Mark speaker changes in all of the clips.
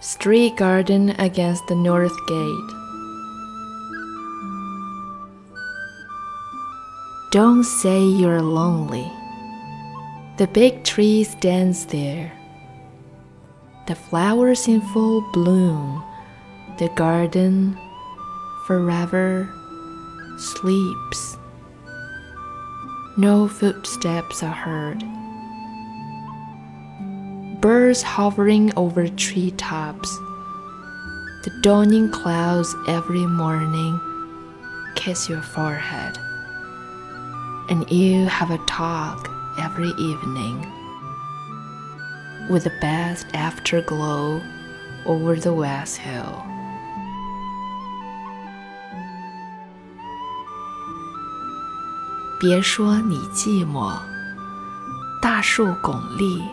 Speaker 1: Street garden against the north gate. Don't say you're lonely. The big tree stands there. The flowers in full bloom. The garden forever sleeps. No footsteps are heard Birds hovering over treetops. The dawning clouds every morning kiss your forehead. And you have a talk every evening with the best afterglow over the west hill. 别说你寂寞，大树拱立，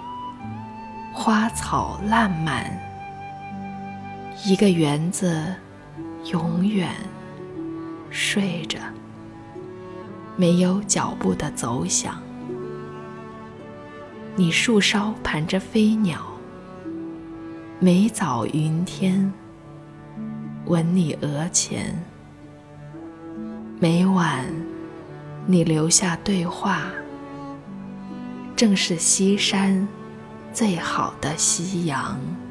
Speaker 1: 花草烂漫，一个园子永远睡着，没有脚步的走响。你树梢盘着飞鸟，每早云天吻你额前，每晚。你留下对话，正是西山最好的夕阳。